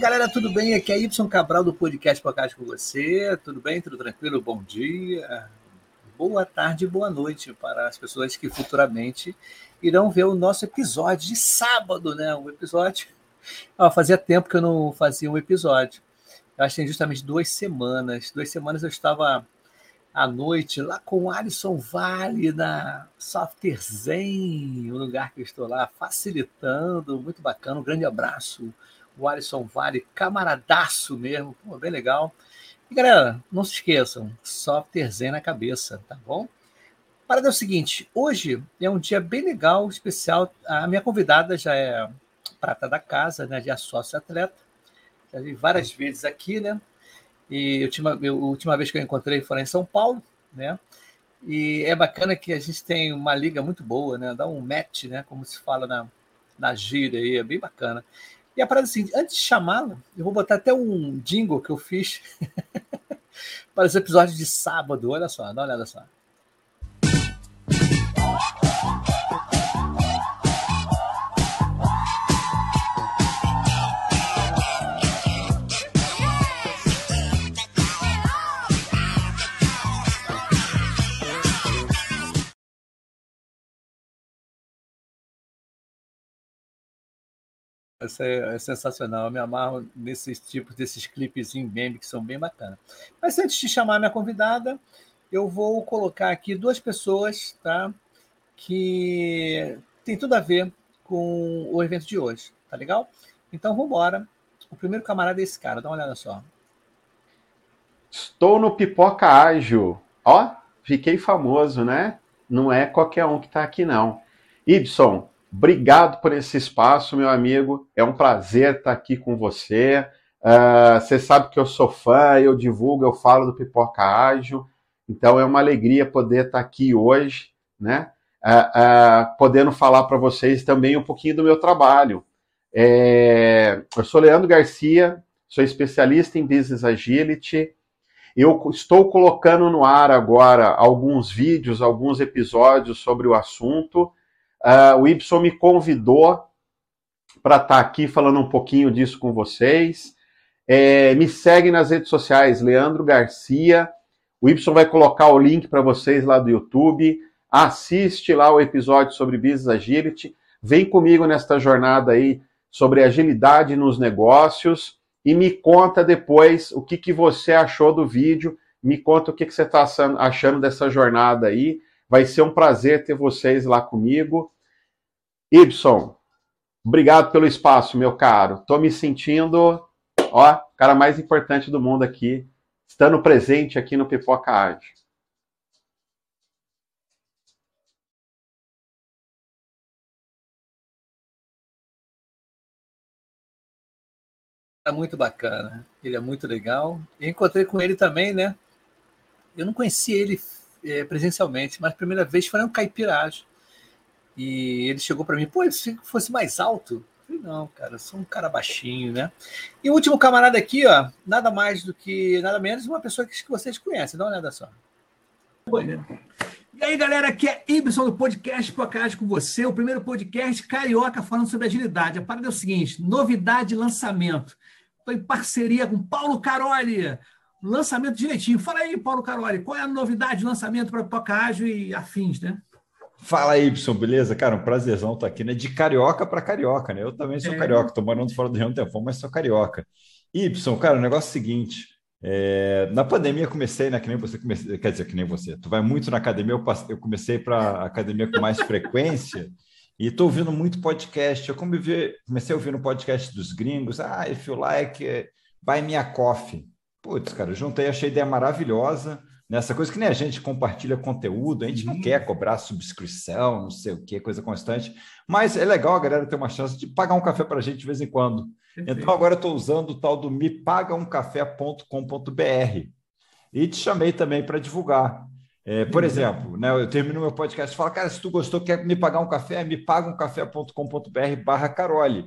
galera, tudo bem? Aqui é Y Cabral do Podcast Podcast com você. Tudo bem? Tudo tranquilo? Bom dia, boa tarde, boa noite para as pessoas que futuramente irão ver o nosso episódio de sábado, né? Um episódio. Ah, fazia tempo que eu não fazia um episódio. Eu acho que tem justamente duas semanas. Duas semanas eu estava à noite lá com o Alisson Vale na Software Zen, o lugar que eu estou lá, facilitando. Muito bacana. Um grande abraço o Alisson Vale, camaradaço mesmo, pô, bem legal. E galera, não se esqueçam, software zen na cabeça, tá bom? Para é o seguinte, hoje é um dia bem legal, especial. A minha convidada já é prata da casa, né, de sócio atleta. Já vi várias vezes aqui, né? E a última, a última vez que eu encontrei foi em São Paulo, né? E é bacana que a gente tem uma liga muito boa, né? Dá um match, né? Como se fala na, na gíria aí, é bem bacana. E a parada é assim, antes de chamá-la, eu vou botar até um jingle que eu fiz para os episódios de sábado. Olha só, dá uma olhada só. Essa é, é, sensacional. Eu me amarro nesses tipos, desses clipes em meme que são bem bacanas. Mas antes de chamar minha convidada, eu vou colocar aqui duas pessoas, tá? Que tem tudo a ver com o evento de hoje, tá legal? Então vamos embora. O primeiro camarada é esse cara, dá uma olhada só. Estou no Pipoca Ágil. Ó, fiquei famoso, né? Não é qualquer um que está aqui, não. Ibson, Obrigado por esse espaço, meu amigo. É um prazer estar aqui com você. Uh, você sabe que eu sou fã, eu divulgo, eu falo do Pipoca Ágil. Então é uma alegria poder estar aqui hoje, né? Uh, uh, podendo falar para vocês também um pouquinho do meu trabalho. É... eu sou Leandro Garcia, sou especialista em Business Agility. Eu estou colocando no ar agora alguns vídeos, alguns episódios sobre o assunto. Uh, o Y me convidou para estar tá aqui falando um pouquinho disso com vocês. É, me segue nas redes sociais, Leandro Garcia. O Y vai colocar o link para vocês lá do YouTube. Assiste lá o episódio sobre Business Agility. Vem comigo nesta jornada aí sobre agilidade nos negócios e me conta depois o que, que você achou do vídeo. Me conta o que, que você está achando dessa jornada aí. Vai ser um prazer ter vocês lá comigo. Ibson, obrigado pelo espaço, meu caro. Estou me sentindo, ó, cara mais importante do mundo aqui, estando presente aqui no Pipoca Arte. É muito bacana, ele é muito legal. Eu encontrei com ele também, né? Eu não conhecia ele é, presencialmente, mas a primeira vez foi um caipiragem. E ele chegou para mim, pô, se fosse mais alto. Eu falei, não, cara, eu sou um cara baixinho, né? E o último camarada aqui, ó, nada mais do que, nada menos, uma pessoa que vocês conhecem, dá uma olhada só. E aí, galera, aqui é Ibson do podcast Podcast com você, o primeiro podcast carioca falando sobre agilidade. A parada é o seguinte: novidade de lançamento. Estou em parceria com Paulo Caroli, lançamento direitinho. Fala aí, Paulo Caroli, qual é a novidade de lançamento para Pocágio e afins, né? Fala aí, Y, beleza? Cara, um prazerzão estar aqui, né? De carioca para carioca, né? Eu também sou é. carioca, tô morando fora do Rio um tempão, mas sou carioca. Y, cara, o negócio é o seguinte: é, na pandemia comecei, né? Que nem você comecei, quer dizer, que nem você. Tu vai muito na academia, eu, passei, eu comecei para academia com mais frequência e estou ouvindo muito podcast. Eu comecei, a ouvir no podcast dos gringos. Ah, if you like, buy me a coffee. Putz, cara, juntei, achei a ideia maravilhosa. Nessa coisa que nem a gente compartilha conteúdo, a gente uhum. não quer cobrar subscrição, não sei o que, coisa constante, mas é legal a galera ter uma chance de pagar um café para a gente de vez em quando. Perfeito. Então agora eu estou usando o tal do mepagaumcafé.com.br e te chamei também para divulgar. É, por exemplo, né, eu termino meu podcast e falo, cara, se tu gostou, quer me pagar um café, me pagamcafé.com.br barra Carole.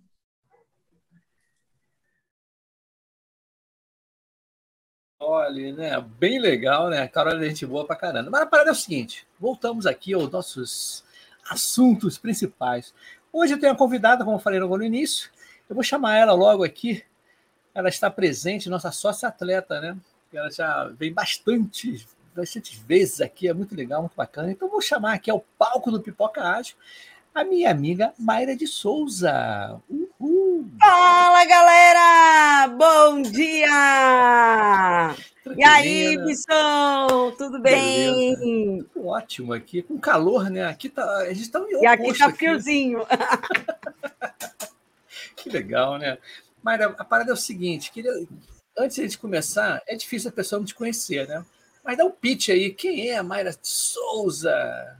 Olha, né? Bem legal, né? Carol é gente boa pra caramba. Mas a parada é o seguinte: voltamos aqui aos nossos assuntos principais. Hoje eu tenho uma convidada, como eu falei no início. Eu vou chamar ela logo aqui. Ela está presente, nossa sócia atleta, né? Ela já vem bastante, bastante vezes aqui, é muito legal, muito bacana. Então vou chamar aqui ao palco do Pipoca Ágil a minha amiga Mayra de Souza. Uhul. Fala, galera! Bom dia! E aí, Bisson? Tudo bem? Beleza. Ótimo aqui, com calor, né? Aqui tá, a gente está E aqui tá friozinho. que legal, né? Mayra, a parada é o seguinte, queria, antes de a gente começar, é difícil a pessoa não te conhecer, né? Mas dá um pitch aí, quem é a Mayra Souza?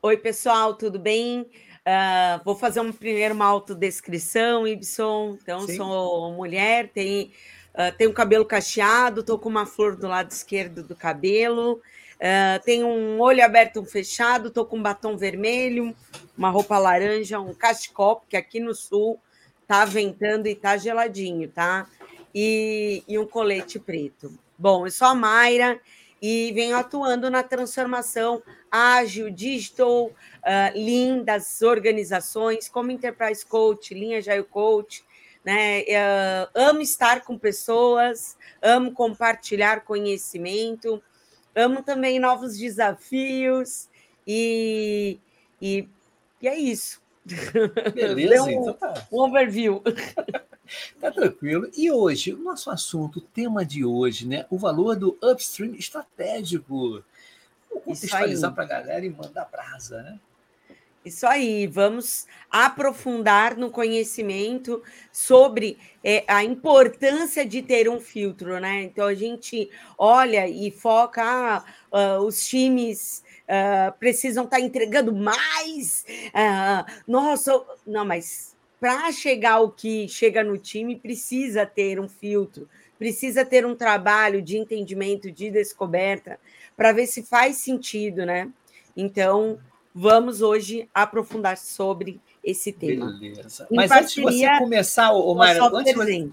Oi, pessoal, tudo bem? Uh, vou fazer um, primeiro uma autodescrição, Ibson. Então, Sim. sou mulher, tenho, uh, tenho cabelo cacheado, estou com uma flor do lado esquerdo do cabelo, uh, tenho um olho aberto, um fechado, estou com um batom vermelho, uma roupa laranja, um cachecol, que aqui no sul tá ventando e tá geladinho, tá? E, e um colete preto. Bom, eu sou a Mayra, e venho atuando na transformação ágil, digital, uh, lean das organizações, como Enterprise Coach, linha Agile Coach. Né? Uh, amo estar com pessoas, amo compartilhar conhecimento, amo também novos desafios e, e, e é isso. Beleza, um, então tá. um overview. Tá tranquilo. E hoje, o nosso assunto, o tema de hoje, né? O valor do upstream estratégico. Vou contextualizar para a galera e mandar brasa, né? Isso aí, vamos aprofundar no conhecimento sobre é, a importância de ter um filtro, né? Então a gente olha e foca, ah, uh, os times uh, precisam estar tá entregando mais. Uh, nossa, não, mas para chegar ao que chega no time, precisa ter um filtro, precisa ter um trabalho de entendimento, de descoberta, para ver se faz sentido, né? Então, vamos hoje aprofundar sobre esse tema. Beleza. Mas antes de você começar, o Mário, antes você...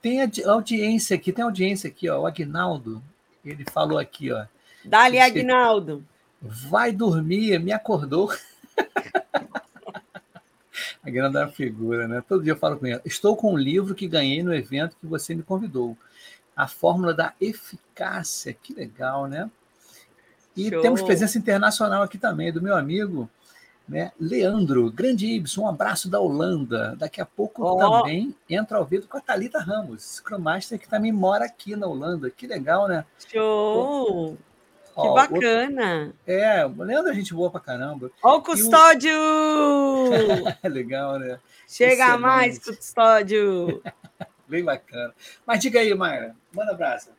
tem audiência aqui, tem audiência aqui, ó, o Agnaldo, ele falou aqui, ó. Dali, Agnaldo. Vai dormir, me acordou. A grande é figura, né? Todo dia eu falo com ela. Estou com um livro que ganhei no evento que você me convidou. A Fórmula da Eficácia. Que legal, né? E Show. temos presença internacional aqui também, do meu amigo né? Leandro, grande Ibson, um abraço da Holanda. Daqui a pouco oh. também entra ao vivo com a Thalita Ramos, Scrum Master, que também mora aqui na Holanda. Que legal, né? Show! Que Ó, bacana! Outro... É, o Leandro é gente boa pra caramba. Ó o custódio! O... Legal, né? Chega Excelente. mais, custódio! Bem bacana. Mas diga aí, Mayra, manda abraço.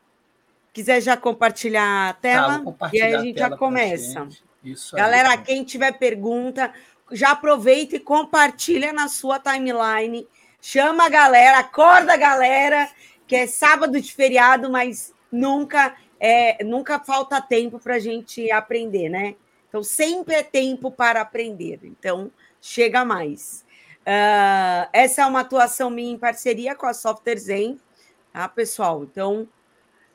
Quiser já compartilhar a tá, tela? Tá, e aí a gente já começa. Isso Galera, aí, quem tiver pergunta, já aproveita e compartilha na sua timeline. Chama a galera, acorda a galera, que é sábado de feriado, mas nunca é, nunca falta tempo para a gente aprender, né? Então, sempre é tempo para aprender. Então, chega mais. Uh, essa é uma atuação minha em parceria com a Software Zen, tá, pessoal? Então,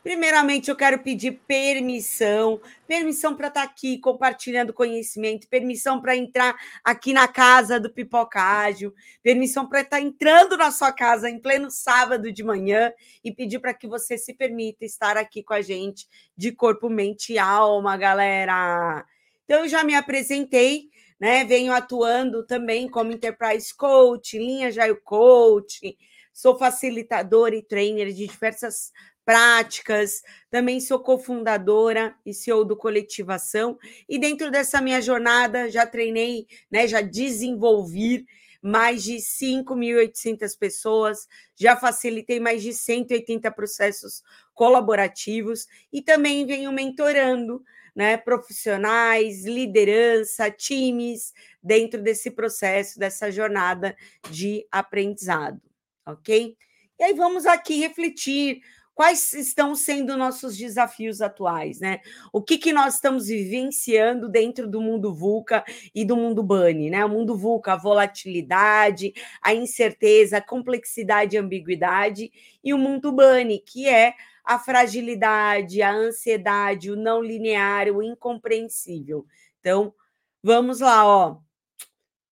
Primeiramente, eu quero pedir permissão, permissão para estar tá aqui compartilhando conhecimento, permissão para entrar aqui na casa do Pipoca Ágil, permissão para estar tá entrando na sua casa em pleno sábado de manhã e pedir para que você se permita estar aqui com a gente de corpo, mente e alma, galera. Então, eu já me apresentei, né? Venho atuando também como Enterprise Coach, linha Jaio Coach, sou facilitadora e trainer de diversas práticas, também sou cofundadora e CEO do Coletivação, e dentro dessa minha jornada já treinei, né, já desenvolvi mais de 5.800 pessoas, já facilitei mais de 180 processos colaborativos e também venho mentorando né, profissionais, liderança, times dentro desse processo, dessa jornada de aprendizado, ok? E aí vamos aqui refletir quais estão sendo nossos desafios atuais, né? O que, que nós estamos vivenciando dentro do mundo VUCA e do mundo BANI, né? O mundo VUCA, a volatilidade, a incerteza, a complexidade e ambiguidade, e o mundo BANI, que é a fragilidade, a ansiedade, o não linear, o incompreensível. Então, vamos lá, ó.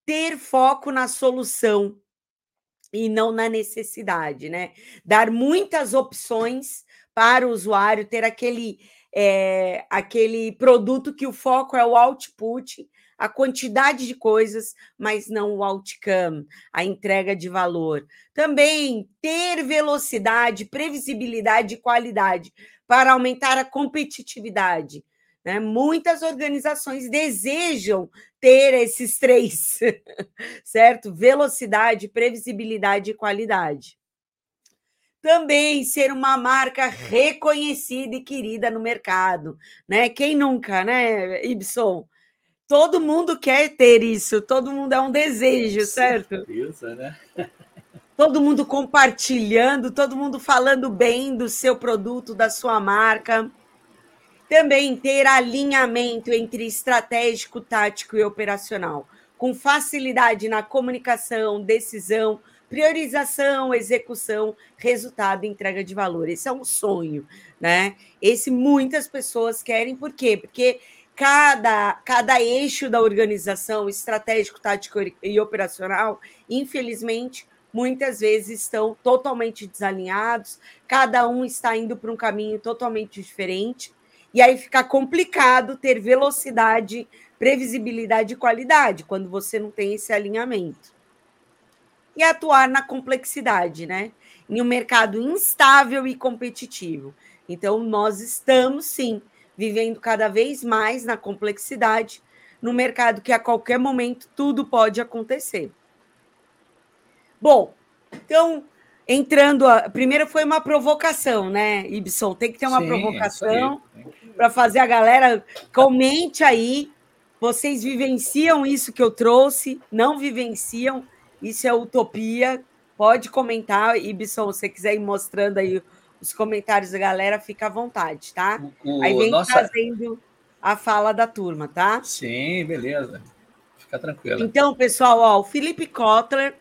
Ter foco na solução e não na necessidade, né? Dar muitas opções para o usuário, ter aquele, é, aquele produto que o foco é o output, a quantidade de coisas, mas não o outcome, a entrega de valor. Também ter velocidade, previsibilidade e qualidade para aumentar a competitividade. Né? Muitas organizações desejam ter esses três, certo? Velocidade, previsibilidade e qualidade. Também ser uma marca reconhecida e querida no mercado, né? Quem nunca, né, Ibson? Todo mundo quer ter isso, todo mundo é um desejo, certo? Isso, né? todo mundo compartilhando, todo mundo falando bem do seu produto, da sua marca. Também ter alinhamento entre estratégico, tático e operacional, com facilidade na comunicação, decisão, priorização, execução, resultado entrega de valor. Esse é um sonho, né? Esse muitas pessoas querem, por quê? Porque cada, cada eixo da organização, estratégico, tático e operacional, infelizmente, muitas vezes estão totalmente desalinhados, cada um está indo para um caminho totalmente diferente. E aí fica complicado ter velocidade, previsibilidade e qualidade quando você não tem esse alinhamento. E atuar na complexidade, né? Em um mercado instável e competitivo. Então, nós estamos sim vivendo cada vez mais na complexidade, no mercado que a qualquer momento tudo pode acontecer. Bom, então entrando. A... Primeiro foi uma provocação, né, Ibson? Tem que ter uma Sim, provocação para fazer a galera. Comente aí. Vocês vivenciam isso que eu trouxe? Não vivenciam? Isso é utopia. Pode comentar, Ibson, se você quiser ir mostrando aí os comentários da galera, fica à vontade, tá? O, aí vem nossa... trazendo a fala da turma, tá? Sim, beleza. Fica tranquilo. Então, pessoal, ó, o Felipe Kotler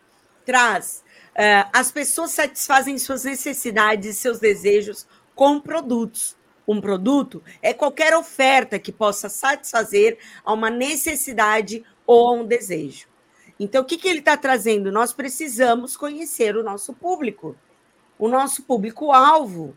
traz Uh, as pessoas satisfazem suas necessidades e seus desejos com produtos. Um produto é qualquer oferta que possa satisfazer a uma necessidade ou a um desejo. Então, o que, que ele está trazendo? Nós precisamos conhecer o nosso público, o nosso público-alvo.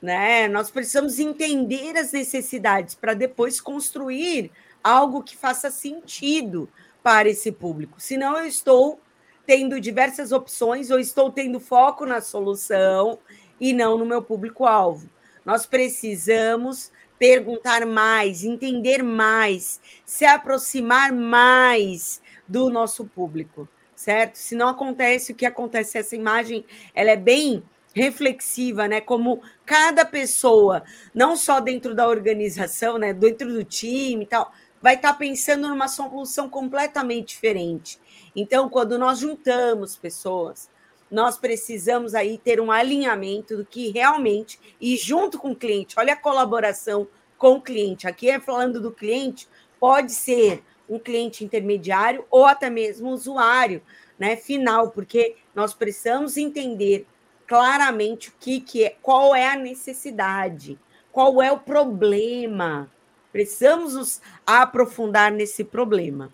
Né? Nós precisamos entender as necessidades para depois construir algo que faça sentido para esse público. Senão, eu estou tendo diversas opções ou estou tendo foco na solução e não no meu público-alvo. Nós precisamos perguntar mais, entender mais, se aproximar mais do nosso público, certo? Se não acontece o que acontece, essa imagem ela é bem reflexiva, né? Como cada pessoa, não só dentro da organização, né? Dentro do time e tal, vai estar pensando numa solução completamente diferente. Então, quando nós juntamos pessoas, nós precisamos aí ter um alinhamento do que realmente, e junto com o cliente, olha a colaboração com o cliente. Aqui é falando do cliente, pode ser um cliente intermediário ou até mesmo usuário, né, final, porque nós precisamos entender claramente o que, que é, qual é a necessidade, qual é o problema. Precisamos nos aprofundar nesse problema.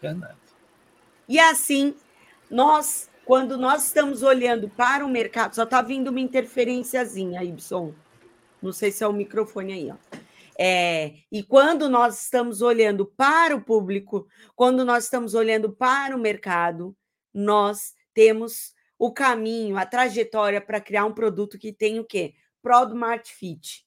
Verdade. E assim, nós, quando nós estamos olhando para o mercado, só está vindo uma interferenciazinha, Ibson. Não sei se é o microfone aí, ó. É, e quando nós estamos olhando para o público, quando nós estamos olhando para o mercado, nós temos o caminho, a trajetória para criar um produto que tem o quê? Product Fit.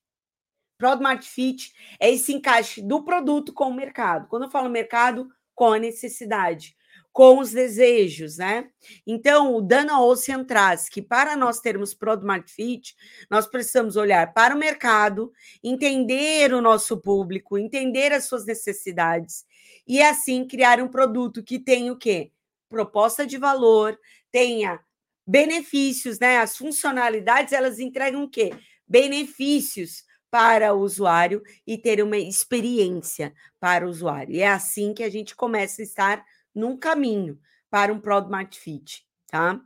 Product Fit é esse encaixe do produto com o mercado. Quando eu falo mercado, com a necessidade, com os desejos, né? Então, o Dana Ocean traz que para nós termos Product Fit, nós precisamos olhar para o mercado, entender o nosso público, entender as suas necessidades e assim criar um produto que tenha o quê? Proposta de valor, tenha benefícios, né? As funcionalidades, elas entregam o quê? Benefícios para o usuário e ter uma experiência para o usuário. E é assim que a gente começa a estar num caminho para um Product Fit, tá?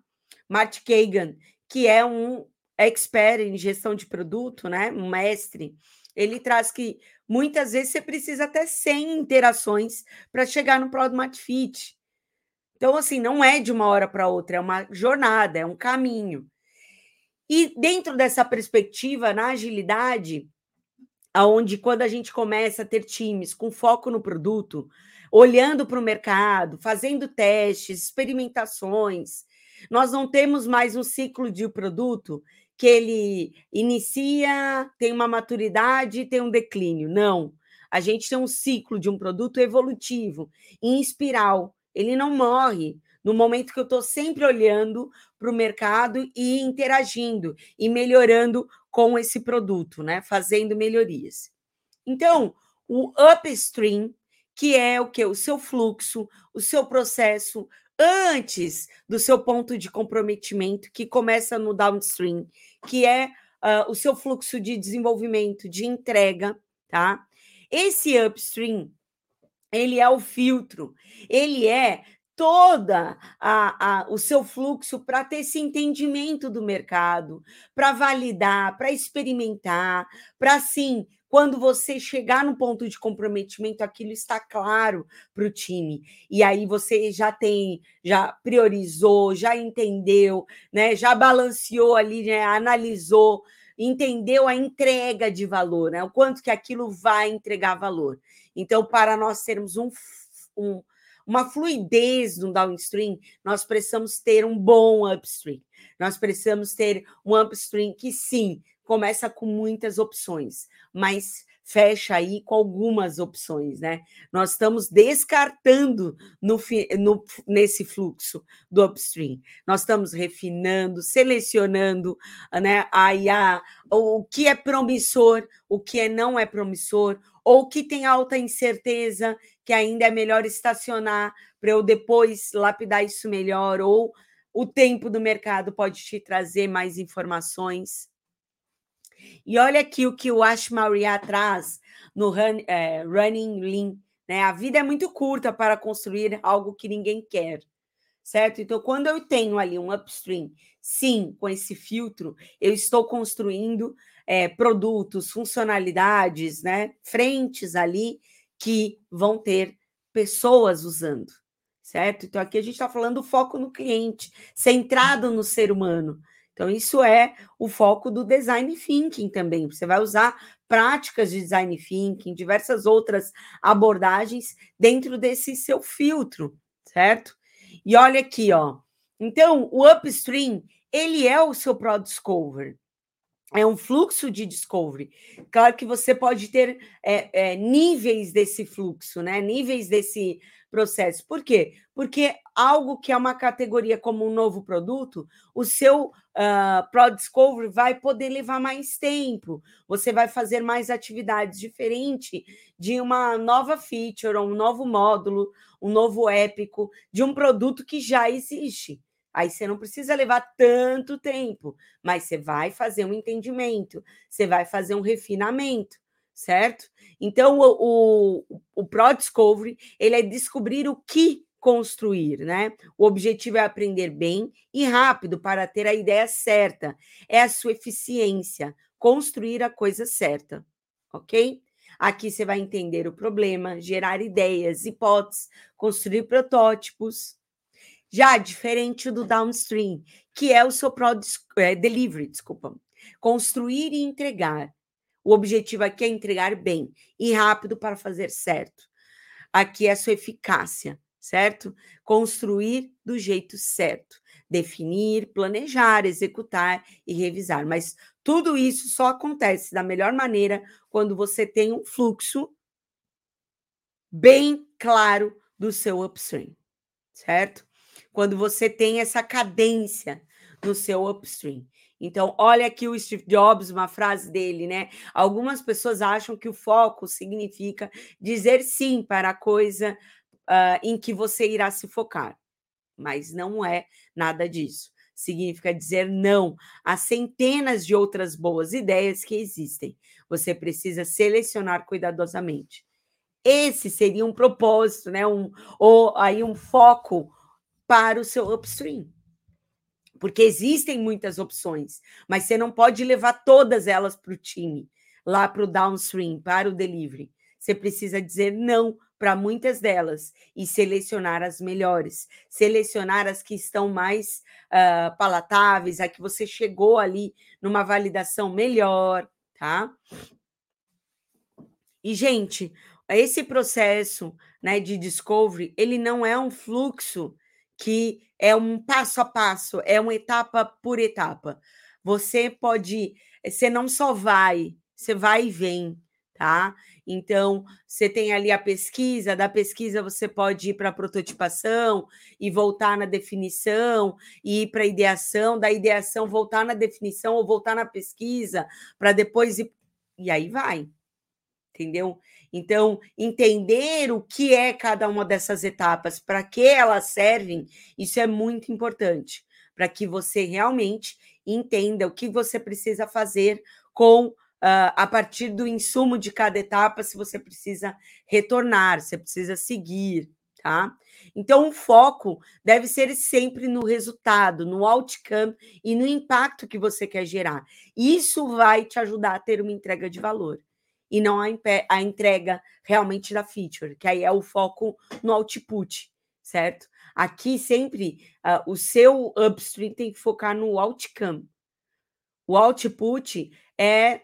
Matt Kagan, que é um expert em gestão de produto, né? Um mestre, ele traz que muitas vezes você precisa até 100 interações para chegar no Product Fit. Então, assim, não é de uma hora para outra, é uma jornada, é um caminho. E dentro dessa perspectiva, na agilidade, aonde quando a gente começa a ter times com foco no produto, olhando para o mercado, fazendo testes, experimentações, nós não temos mais um ciclo de produto que ele inicia, tem uma maturidade tem um declínio. Não. A gente tem um ciclo de um produto evolutivo, em espiral. Ele não morre no momento que eu estou sempre olhando para o mercado e interagindo e melhorando com esse produto, né? Fazendo melhorias. Então, o upstream, que é o que? O seu fluxo, o seu processo antes do seu ponto de comprometimento, que começa no downstream, que é uh, o seu fluxo de desenvolvimento, de entrega, tá? Esse upstream, ele é o filtro, ele é toda a, a, o seu fluxo para ter esse entendimento do mercado, para validar, para experimentar, para assim, quando você chegar no ponto de comprometimento, aquilo está claro para o time. E aí você já tem, já priorizou, já entendeu, né? Já balanceou ali, né? analisou, entendeu a entrega de valor, né? O quanto que aquilo vai entregar valor. Então, para nós termos um, um uma fluidez no downstream, nós precisamos ter um bom upstream. Nós precisamos ter um upstream que sim, começa com muitas opções, mas fecha aí com algumas opções, né? Nós estamos descartando no, no, nesse fluxo do upstream. Nós estamos refinando, selecionando, né? Aí a, o que é promissor, o que é não é promissor, ou que tem alta incerteza, que ainda é melhor estacionar para eu depois lapidar isso melhor, ou o tempo do mercado pode te trazer mais informações. E olha aqui o que o Ash Maurya traz no run, é, Running Lean. Né? A vida é muito curta para construir algo que ninguém quer, certo? Então, quando eu tenho ali um upstream, sim, com esse filtro, eu estou construindo é, produtos, funcionalidades, né? Frentes ali que vão ter pessoas usando, certo? Então, aqui a gente está falando do foco no cliente, centrado no ser humano. Então, isso é o foco do design thinking também. Você vai usar práticas de design thinking, diversas outras abordagens dentro desse seu filtro, certo? E olha aqui, ó. Então, o upstream, ele é o seu Pro Discover é um fluxo de discovery. Claro que você pode ter é, é, níveis desse fluxo, né? Níveis desse processo. Por quê? Porque algo que é uma categoria como um novo produto, o seu uh, Pro Discovery vai poder levar mais tempo. Você vai fazer mais atividades diferentes de uma nova feature, um novo módulo, um novo épico, de um produto que já existe. Aí você não precisa levar tanto tempo, mas você vai fazer um entendimento, você vai fazer um refinamento, certo? Então, o, o, o Pro Discovery, ele é descobrir o que construir, né? O objetivo é aprender bem e rápido para ter a ideia certa. É a sua eficiência, construir a coisa certa, ok? Aqui você vai entender o problema, gerar ideias, hipóteses, construir protótipos, já diferente do downstream, que é o seu product, é, delivery, desculpa, construir e entregar. O objetivo aqui é entregar bem e rápido para fazer certo. Aqui é a sua eficácia, certo? Construir do jeito certo. definir, planejar, executar e revisar. Mas tudo isso só acontece da melhor maneira quando você tem um fluxo bem claro do seu upstream, certo? Quando você tem essa cadência no seu upstream. Então, olha aqui o Steve Jobs, uma frase dele, né? Algumas pessoas acham que o foco significa dizer sim para a coisa uh, em que você irá se focar, mas não é nada disso. Significa dizer não a centenas de outras boas ideias que existem. Você precisa selecionar cuidadosamente. Esse seria um propósito, né? Um, ou aí um foco para o seu upstream porque existem muitas opções, mas você não pode levar todas elas para o time, lá para o downstream, para o delivery. Você precisa dizer não para muitas delas e selecionar as melhores, selecionar as que estão mais uh, palatáveis, a que você chegou ali numa validação melhor, tá? E, gente, esse processo né, de discovery, ele não é um fluxo que é um passo a passo, é uma etapa por etapa. Você pode, você não só vai, você vai e vem, tá? Então, você tem ali a pesquisa, da pesquisa você pode ir para a prototipação e voltar na definição, e ir para a ideação, da ideação voltar na definição ou voltar na pesquisa, para depois ir. E aí vai, entendeu? Então, entender o que é cada uma dessas etapas, para que elas servem, isso é muito importante, para que você realmente entenda o que você precisa fazer com uh, a partir do insumo de cada etapa, se você precisa retornar, você precisa seguir, tá? Então, o foco deve ser sempre no resultado, no outcome e no impacto que você quer gerar. Isso vai te ajudar a ter uma entrega de valor e não a, a entrega realmente da feature, que aí é o foco no output, certo? Aqui sempre uh, o seu upstream tem que focar no outcome. O output é,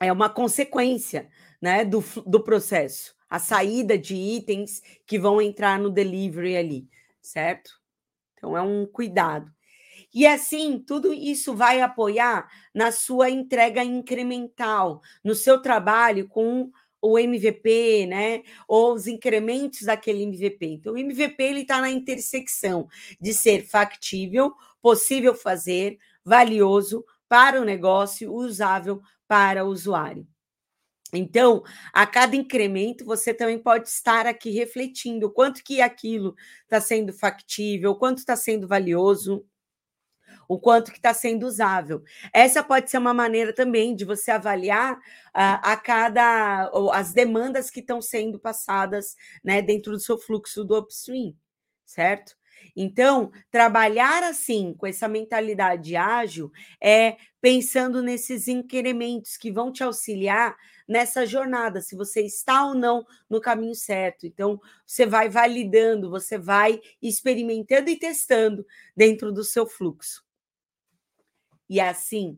é uma consequência né, do, do processo, a saída de itens que vão entrar no delivery ali, certo? Então é um cuidado. E assim, tudo isso vai apoiar na sua entrega incremental, no seu trabalho com o MVP, né? Ou os incrementos daquele MVP. Então, o MVP ele está na intersecção de ser factível, possível fazer, valioso para o negócio, usável para o usuário. Então, a cada incremento, você também pode estar aqui refletindo quanto que aquilo está sendo factível, quanto está sendo valioso, o quanto que está sendo usável. Essa pode ser uma maneira também de você avaliar uh, a cada as demandas que estão sendo passadas né, dentro do seu fluxo do upstream, certo? Então, trabalhar assim, com essa mentalidade ágil, é pensando nesses incrementos que vão te auxiliar nessa jornada, se você está ou não no caminho certo. Então, você vai validando, você vai experimentando e testando dentro do seu fluxo. E assim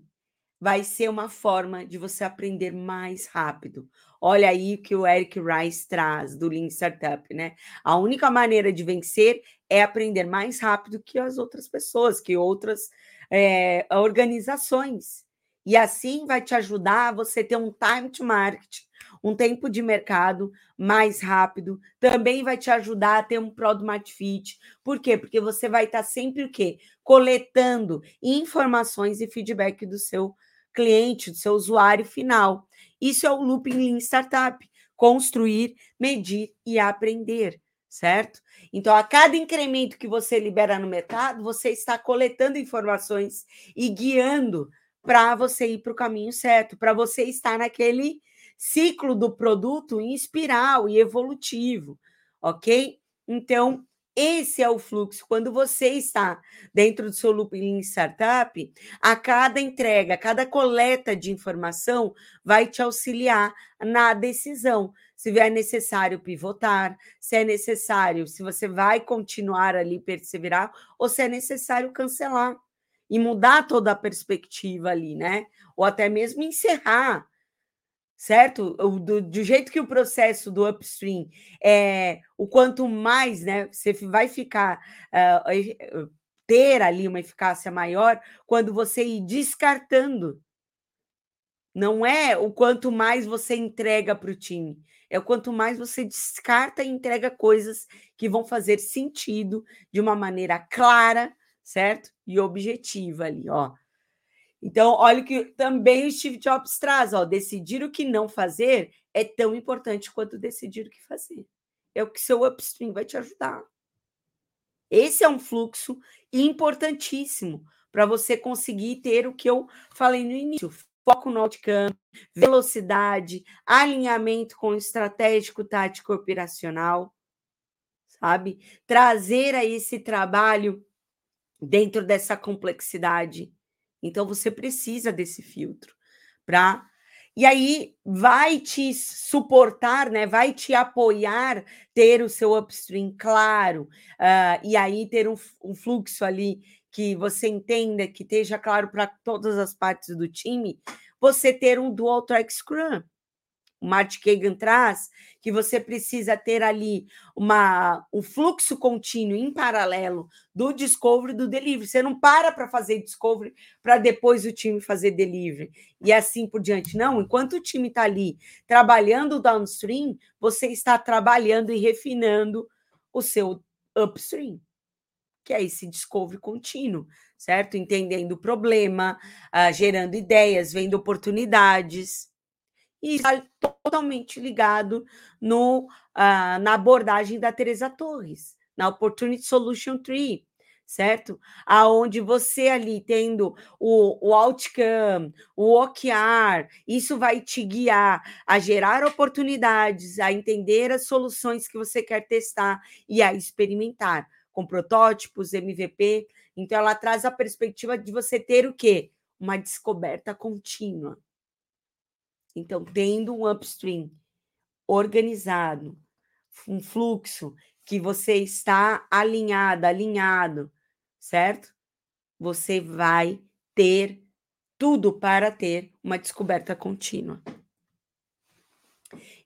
vai ser uma forma de você aprender mais rápido. Olha aí que o Eric Rice traz do Lean Startup, né? A única maneira de vencer é aprender mais rápido que as outras pessoas, que outras é, organizações. E assim vai te ajudar a você ter um time to market, um tempo de mercado mais rápido, também vai te ajudar a ter um product fit. Por quê? Porque você vai estar sempre o quê? Coletando informações e feedback do seu cliente, do seu usuário final. Isso é o Looping Lean Startup. Construir, medir e aprender, certo? Então, a cada incremento que você libera no mercado, você está coletando informações e guiando para você ir para o caminho certo, para você estar naquele ciclo do produto em espiral e evolutivo, ok? Então, esse é o fluxo. Quando você está dentro do seu looping startup, a cada entrega, a cada coleta de informação vai te auxiliar na decisão. Se é necessário pivotar, se é necessário, se você vai continuar ali perseverar, ou se é necessário cancelar e mudar toda a perspectiva ali, né? Ou até mesmo encerrar certo? Do, do, jeito que o processo do upstream é o quanto mais, né? Você vai ficar uh, ter ali uma eficácia maior quando você ir descartando. Não é o quanto mais você entrega para o time, é o quanto mais você descarta e entrega coisas que vão fazer sentido de uma maneira clara, certo? E objetiva ali, ó. Então, olha o que também o Steve Jobs traz, ó, decidir o que não fazer é tão importante quanto decidir o que fazer. É o que seu upstream vai te ajudar. Esse é um fluxo importantíssimo para você conseguir ter o que eu falei no início: foco no outcome, velocidade, alinhamento com o estratégico, tático operacional, sabe? Trazer a esse trabalho dentro dessa complexidade. Então você precisa desse filtro para e aí vai te suportar, né? Vai te apoiar ter o seu upstream claro, uh, e aí ter um, um, fluxo ali que você entenda, que esteja claro para todas as partes do time, você ter um dual track scrum o Marty Kagan traz, que você precisa ter ali uma, um fluxo contínuo em paralelo do discovery e do delivery. Você não para para fazer discovery para depois o time fazer delivery e assim por diante. Não, enquanto o time está ali trabalhando o downstream, você está trabalhando e refinando o seu upstream, que é esse discovery contínuo, certo? Entendendo o problema, uh, gerando ideias, vendo oportunidades e está totalmente ligado no, uh, na abordagem da Teresa Torres, na Opportunity Solution Tree, certo? Aonde você ali tendo o, o outcome, o OKR, isso vai te guiar a gerar oportunidades, a entender as soluções que você quer testar e a experimentar com protótipos, MVP. Então, ela traz a perspectiva de você ter o quê? Uma descoberta contínua. Então, tendo um upstream organizado, um fluxo que você está alinhado, alinhado, certo? Você vai ter tudo para ter uma descoberta contínua.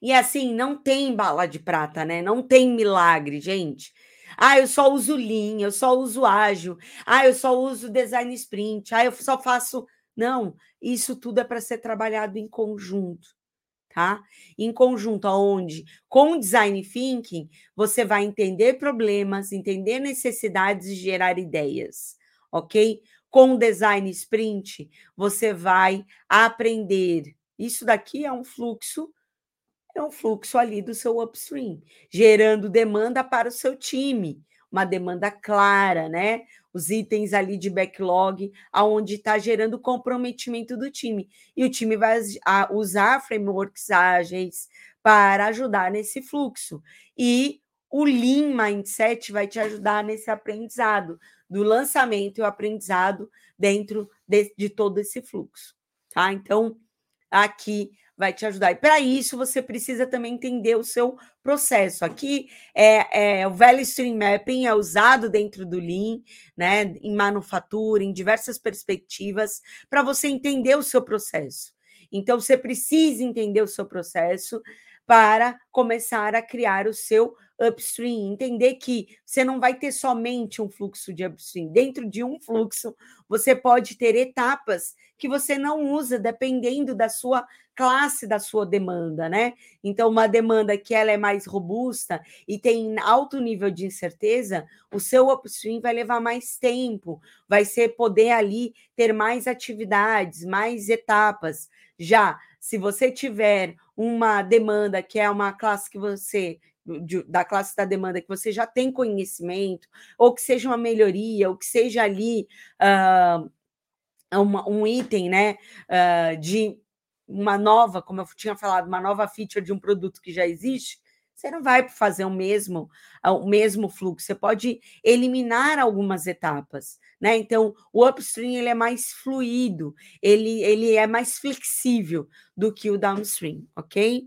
E assim, não tem bala de prata, né? Não tem milagre, gente. Ah, eu só uso Lean, eu só uso ágil. Ah, eu só uso design sprint. Ah, eu só faço não, isso tudo é para ser trabalhado em conjunto, tá? Em conjunto, aonde com design thinking você vai entender problemas, entender necessidades e gerar ideias, ok? Com design sprint você vai aprender. Isso daqui é um fluxo é um fluxo ali do seu upstream, gerando demanda para o seu time, uma demanda clara, né? Os itens ali de backlog, aonde está gerando comprometimento do time. E o time vai usar frameworks ágeis para ajudar nesse fluxo. E o Lean Mindset vai te ajudar nesse aprendizado, do lançamento e o aprendizado dentro de, de todo esse fluxo. Tá? Então, aqui vai te ajudar. E para isso, você precisa também entender o seu processo. Aqui é, é, o Value Stream Mapping é usado dentro do Lean, né, em manufatura, em diversas perspectivas, para você entender o seu processo. Então, você precisa entender o seu processo para começar a criar o seu upstream, entender que você não vai ter somente um fluxo de upstream. Dentro de um fluxo, você pode ter etapas que você não usa dependendo da sua classe da sua demanda, né? Então, uma demanda que ela é mais robusta e tem alto nível de incerteza, o seu upstream vai levar mais tempo, vai ser poder ali ter mais atividades, mais etapas. Já se você tiver uma demanda que é uma classe que você da classe da demanda que você já tem conhecimento, ou que seja uma melhoria, ou que seja ali uh, uma, um item né, uh, de uma nova, como eu tinha falado, uma nova feature de um produto que já existe, você não vai fazer o mesmo o mesmo fluxo, você pode eliminar algumas etapas, né? Então, o upstream ele é mais fluido, ele, ele é mais flexível do que o downstream, ok?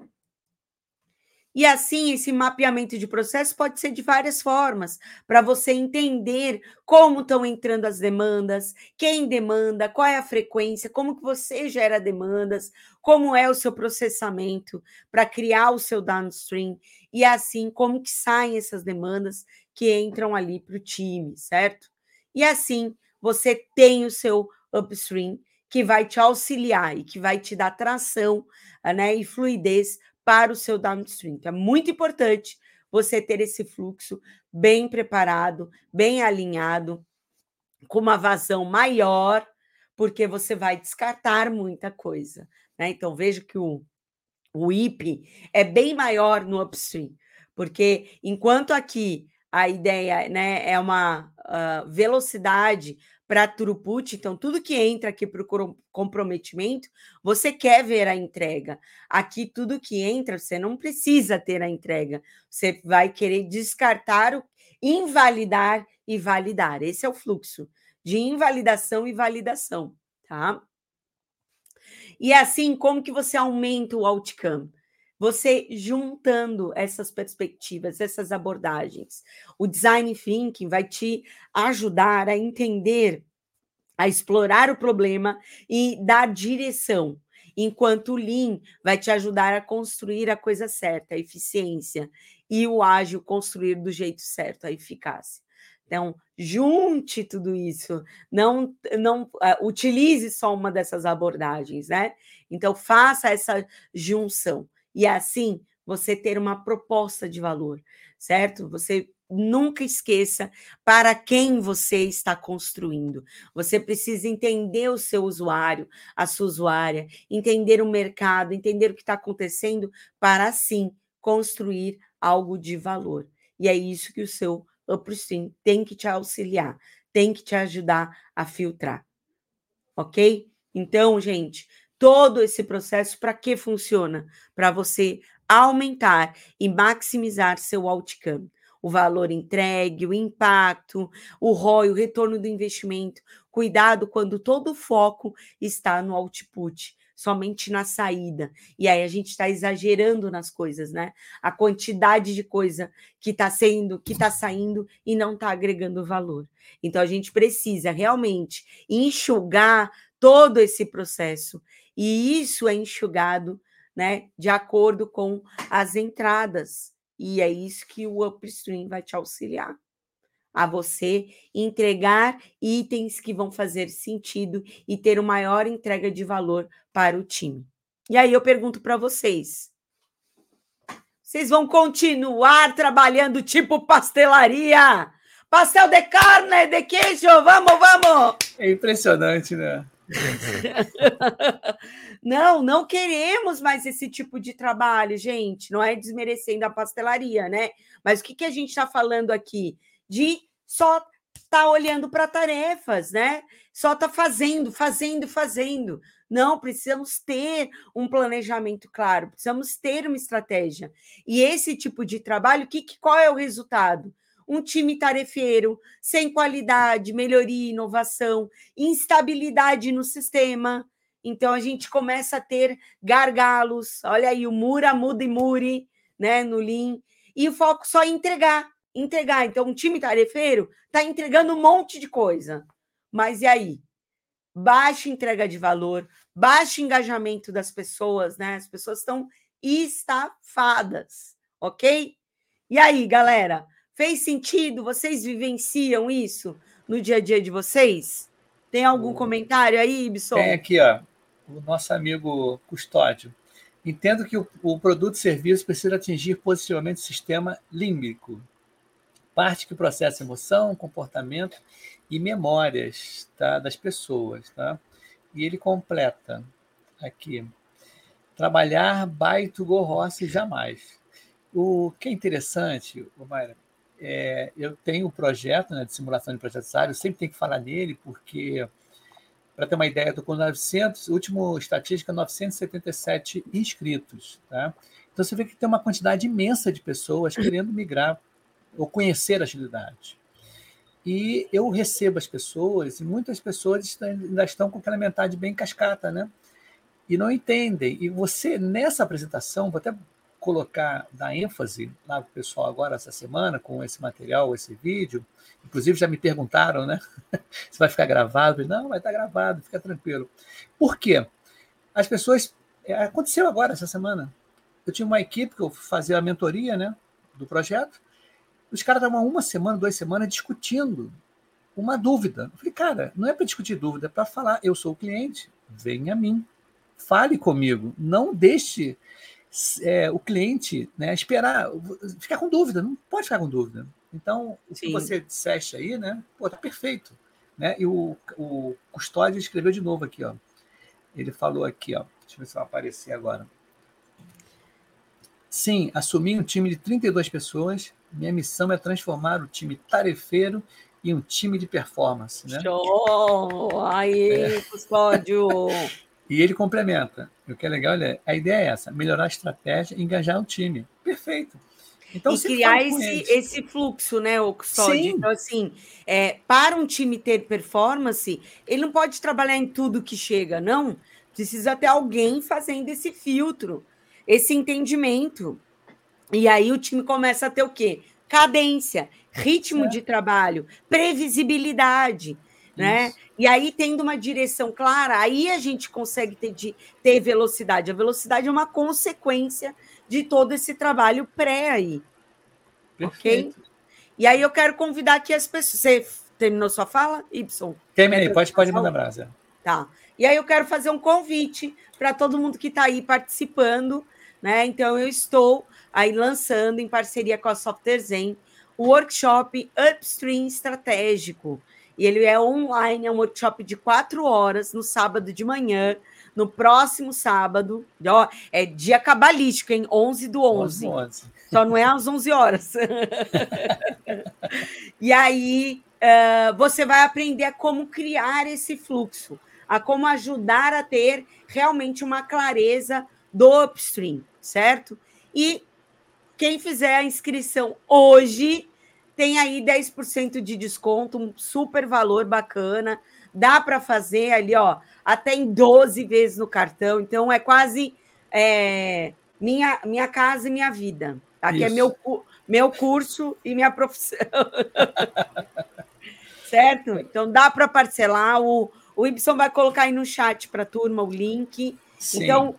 E assim, esse mapeamento de processo pode ser de várias formas, para você entender como estão entrando as demandas, quem demanda, qual é a frequência, como que você gera demandas, como é o seu processamento para criar o seu downstream, e assim, como que saem essas demandas que entram ali para o time, certo? E assim você tem o seu upstream que vai te auxiliar e que vai te dar tração né, e fluidez para o seu downstream. Então, é muito importante você ter esse fluxo bem preparado, bem alinhado, com uma vazão maior, porque você vai descartar muita coisa. Né? Então, veja que o, o IP é bem maior no upstream, porque enquanto aqui a ideia né, é uma uh, velocidade para throughput, então tudo que entra aqui para o comprometimento, você quer ver a entrega. Aqui, tudo que entra, você não precisa ter a entrega. Você vai querer descartar, invalidar e validar. Esse é o fluxo de invalidação e validação, tá? E assim, como que você aumenta o outcome? Você juntando essas perspectivas, essas abordagens. O design thinking vai te ajudar a entender, a explorar o problema e dar direção, enquanto o Lean vai te ajudar a construir a coisa certa, a eficiência, e o ágil construir do jeito certo, a eficácia. Então, junte tudo isso, não, não uh, utilize só uma dessas abordagens, né? Então, faça essa junção e assim você ter uma proposta de valor, certo? Você nunca esqueça para quem você está construindo. Você precisa entender o seu usuário, a sua usuária, entender o mercado, entender o que está acontecendo, para assim construir algo de valor. E é isso que o seu upstream tem que te auxiliar, tem que te ajudar a filtrar. Ok? Então, gente, todo esse processo para que funciona? Para você aumentar e maximizar seu outcome. O valor entregue, o impacto, o ROI, o retorno do investimento. Cuidado quando todo o foco está no output somente na saída. E aí a gente está exagerando nas coisas, né? A quantidade de coisa que está sendo, que está saindo e não está agregando valor. Então a gente precisa realmente enxugar todo esse processo. E isso é enxugado, né, de acordo com as entradas. E é isso que o upstream vai te auxiliar a você entregar itens que vão fazer sentido e ter uma maior entrega de valor para o time. E aí eu pergunto para vocês: vocês vão continuar trabalhando tipo pastelaria? Pastel de carne, de queijo, vamos, vamos! É impressionante, né? não, não queremos mais esse tipo de trabalho, gente. Não é desmerecendo a pastelaria, né? Mas o que, que a gente está falando aqui? De só tá olhando para tarefas, né? Só tá fazendo, fazendo, fazendo. Não, precisamos ter um planejamento claro, precisamos ter uma estratégia. E esse tipo de trabalho, que, qual é o resultado? Um time tarefeiro, sem qualidade, melhoria, inovação, instabilidade no sistema. Então a gente começa a ter gargalos. Olha aí, o Mura, Muda e Muri, né, no Lean. E o foco só em entregar entregar. Então, um time tarefeiro está entregando um monte de coisa. Mas e aí? Baixa entrega de valor, baixo engajamento das pessoas, né? As pessoas estão estafadas, ok? E aí, galera? Fez sentido? Vocês vivenciam isso no dia a dia de vocês? Tem algum comentário aí, Ibson? Tem aqui, ó, o nosso amigo Custódio. Entendo que o, o produto e serviço precisa atingir positivamente o sistema límbico, parte que processa emoção, comportamento e memórias tá, das pessoas. Tá? E ele completa aqui: trabalhar baito gorroce jamais. O que é interessante, Mayra, é, eu tenho um projeto né, de simulação de projetos áreas, sempre tenho que falar nele, porque, para ter uma ideia, estou com 900, último estatística, 977 inscritos. Tá? Então, você vê que tem uma quantidade imensa de pessoas querendo migrar ou conhecer a agilidade. E eu recebo as pessoas, e muitas pessoas ainda estão com aquela mentalidade bem cascata, né? E não entendem. E você, nessa apresentação, vou até colocar, dar ênfase lá para o pessoal agora, essa semana, com esse material, esse vídeo. Inclusive, já me perguntaram, né? Se vai ficar gravado. Não, vai estar gravado, fica tranquilo. Por quê? As pessoas. É, aconteceu agora, essa semana. Eu tinha uma equipe que eu fazia a mentoria né, do projeto, os caras estavam uma semana, duas semanas discutindo uma dúvida. Eu falei, cara, não é para discutir dúvida, é para falar, eu sou o cliente, venha a mim, fale comigo, não deixe é, o cliente né, esperar, ficar com dúvida, não pode ficar com dúvida. Então, o Sim. que você disseste aí, né? Pô, tá perfeito. Né? E o, o Custódio escreveu de novo aqui, ó. Ele falou aqui, ó. Deixa eu ver se vai aparecer agora. Sim, assumi um time de 32 pessoas. Minha missão é transformar o time tarefeiro em um time de performance. Né? Show! Aí, é. Custódio! E ele complementa. O que é legal, é, a ideia é essa: melhorar a estratégia e engajar o time. Perfeito. Então, e criar esse, esse fluxo, né, o Custódio? Então, assim, é, para um time ter performance, ele não pode trabalhar em tudo que chega, não. Precisa ter alguém fazendo esse filtro, esse entendimento. E aí o time começa a ter o quê? Cadência, ritmo de trabalho, previsibilidade né? E aí, tendo uma direção clara, aí a gente consegue ter, de, ter velocidade. A velocidade é uma consequência de todo esse trabalho pré aí. Perfeito. Ok? E aí eu quero convidar aqui as pessoas. Você terminou sua fala, Y? Terminei, pode, pode mandar brasa. Tá. E aí eu quero fazer um convite para todo mundo que está aí participando, né? Então eu estou aí lançando em parceria com a Software Zen o workshop Upstream Estratégico. E ele é online, é um workshop de quatro horas no sábado de manhã. No próximo sábado, ó, é dia cabalístico, em 11 do 11. 11, 11. Só não é às 11 horas. e aí uh, você vai aprender a como criar esse fluxo, a como ajudar a ter realmente uma clareza do upstream, certo? E quem fizer a inscrição hoje tem aí 10% de desconto, um super valor bacana. Dá para fazer ali, ó, até em 12 vezes no cartão. Então é quase é, minha, minha casa e minha vida. Aqui é Isso. é meu, meu curso e minha profissão. certo? Então dá para parcelar. O, o Ibson vai colocar aí no chat para a turma o link. Sim. Então,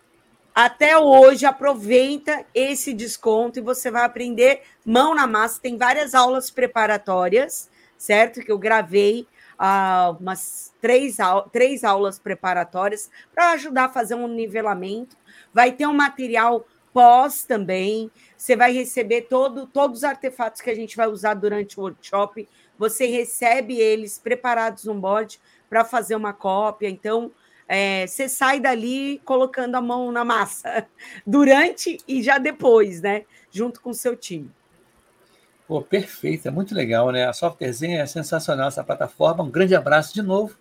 até hoje, aproveita esse desconto e você vai aprender mão na massa. Tem várias aulas preparatórias, certo? Que eu gravei uh, umas três, três aulas preparatórias para ajudar a fazer um nivelamento. Vai ter um material pós também. Você vai receber todo, todos os artefatos que a gente vai usar durante o workshop. Você recebe eles preparados no board para fazer uma cópia. Então, é, você sai dali colocando a mão na massa, durante e já depois, né? Junto com o seu time. Pô, perfeito, é muito legal, né? A Softwarezinha é sensacional essa plataforma. Um grande abraço de novo.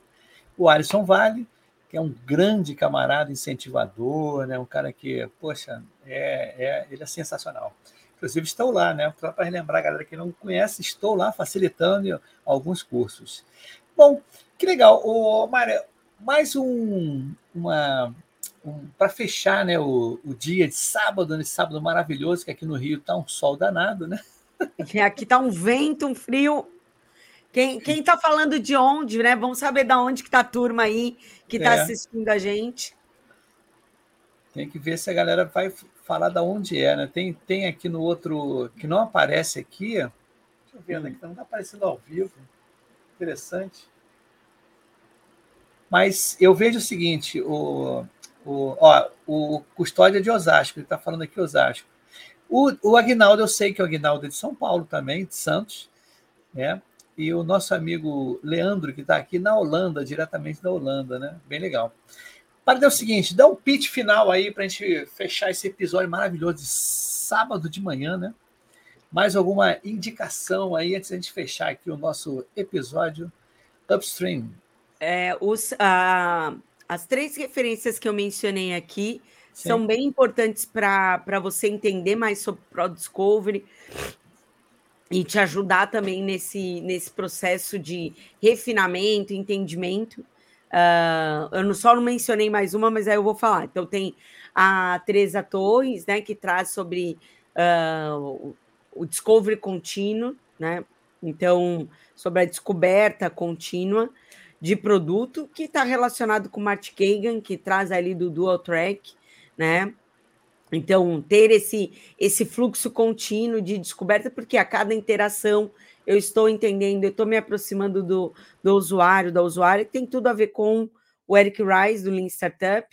O Alisson Vale, que é um grande camarada incentivador, né? Um cara que, poxa, é, é, ele é sensacional. Inclusive, estou lá, né? Só para relembrar a galera que não conhece, estou lá facilitando alguns cursos. Bom, que legal. O Mário, mais um, uma, um, para fechar né, o, o dia de sábado, nesse sábado maravilhoso, que aqui no Rio está um sol danado, né? Aqui está um vento, um frio. Quem, quem tá falando de onde, né? Vamos saber de onde que tá a turma aí que está é. assistindo a gente. Tem que ver se a galera vai falar de onde é, né? Tem, tem aqui no outro, que não aparece aqui. Deixa eu ver, né? Que não está aparecendo ao vivo. Interessante. Mas eu vejo o seguinte: o, o, ó, o Custódia de Osasco, ele está falando aqui Osasco. O, o Agnaldo, eu sei que o Agnaldo é de São Paulo também, de Santos, né? E o nosso amigo Leandro, que está aqui na Holanda, diretamente da Holanda, né? Bem legal. Para dar o seguinte, dá um pitch final aí para a gente fechar esse episódio maravilhoso de sábado de manhã, né? Mais alguma indicação aí antes da gente fechar aqui o nosso episódio Upstream? É, os, a, as três referências que eu mencionei aqui Sim. são bem importantes para você entender mais sobre Pro Discovery e te ajudar também nesse, nesse processo de refinamento, entendimento. Uh, eu não, só não mencionei mais uma, mas aí eu vou falar. Então, tem a Teresa Torres, né, que traz sobre uh, o Discovery contínuo, né? Então, sobre a descoberta contínua de produto que está relacionado com o Mart Kagan, que traz ali do Dual Track, né? Então, ter esse, esse fluxo contínuo de descoberta, porque a cada interação eu estou entendendo, eu estou me aproximando do, do usuário, da usuária, que tem tudo a ver com o Eric Rice, do Lean Startup.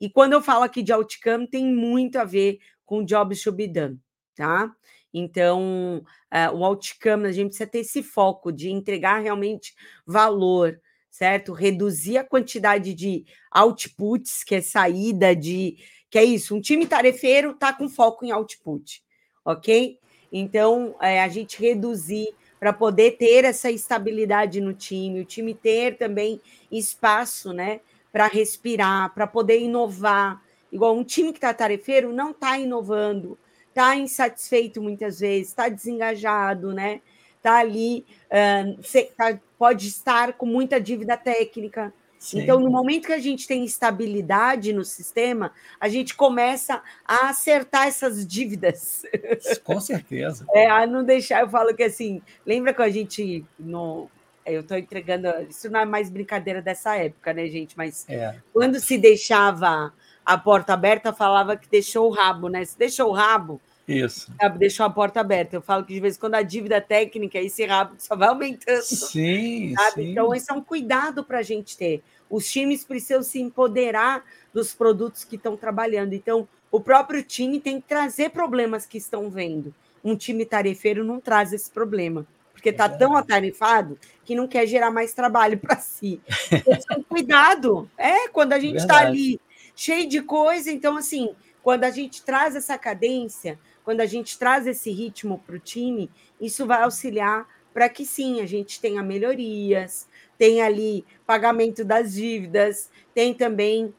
E quando eu falo aqui de outcome, tem muito a ver com jobs to be done, tá? Então, uh, o outcome, a gente precisa ter esse foco de entregar realmente valor, certo? Reduzir a quantidade de outputs, que é saída de. que é isso, um time tarefeiro está com foco em output, ok? Então, é, a gente reduzir para poder ter essa estabilidade no time, o time ter também espaço, né, para respirar, para poder inovar. Igual um time que está tarefeiro não está inovando, está insatisfeito muitas vezes, está desengajado, né? Está ali, uh, tá, pode estar com muita dívida técnica, Sim. Então, no momento que a gente tem estabilidade no sistema, a gente começa a acertar essas dívidas. Com certeza. É, a não deixar, eu falo que assim, lembra que a gente no eu estou entregando, isso não é mais brincadeira dessa época, né, gente? Mas é. quando se deixava a porta aberta, falava que deixou o rabo, né? Se deixou o rabo, isso. Deixou a porta aberta. Eu falo que de vez em quando a dívida técnica, esse rabo só vai aumentando. Sim, sabe? sim. Então, esse é um cuidado para a gente ter. Os times precisam se empoderar dos produtos que estão trabalhando. Então, o próprio time tem que trazer problemas que estão vendo. Um time tarefeiro não traz esse problema, porque está tão atarefado que não quer gerar mais trabalho para si. Então, cuidado. É, quando a gente está ali cheio de coisa, então, assim, quando a gente traz essa cadência, quando a gente traz esse ritmo para o time, isso vai auxiliar para que sim, a gente tenha melhorias, tem ali pagamento das dívidas, tem também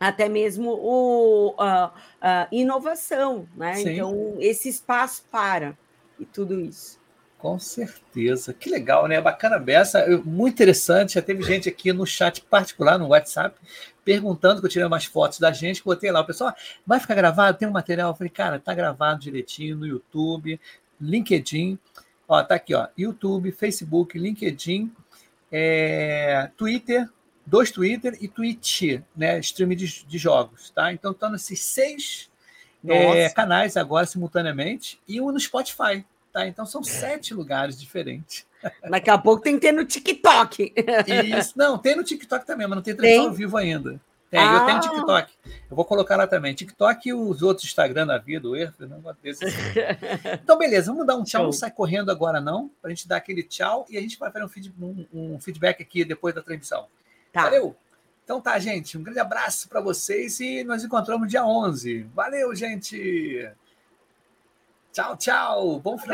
até mesmo o, a, a inovação, né? Sim. Então, esse espaço para e tudo isso. Com certeza. Que legal, né? Bacana beça, muito interessante. Já teve gente aqui no chat particular, no WhatsApp, perguntando que eu tirei umas fotos da gente, botei lá. O pessoal, vai ficar gravado? Tem um material? Eu falei, cara, tá gravado direitinho no YouTube, LinkedIn. Ó, tá aqui, ó. YouTube, Facebook, LinkedIn, é, Twitter, dois Twitter e Twitch, né? Streaming de, de jogos, tá? Então estão nesses seis é, canais agora simultaneamente e um no Spotify. Tá? Então são sete lugares diferentes. Daqui a pouco tem que ter no TikTok. Isso, não, tem no TikTok também, mas não tem transmissão ao vivo ainda. Tem, ah. eu tenho TikTok. Eu vou colocar lá também. TikTok e os outros Instagram da vida, o Erf, não desse. Então, beleza, vamos dar um tchau. Não sai correndo agora, não, para a gente dar aquele tchau e a gente vai fazer um, feed, um, um feedback aqui depois da transmissão. Tá. Valeu! Então tá, gente. Um grande abraço para vocês e nós encontramos dia 11. Valeu, gente! Tchau, tchau! Bom final.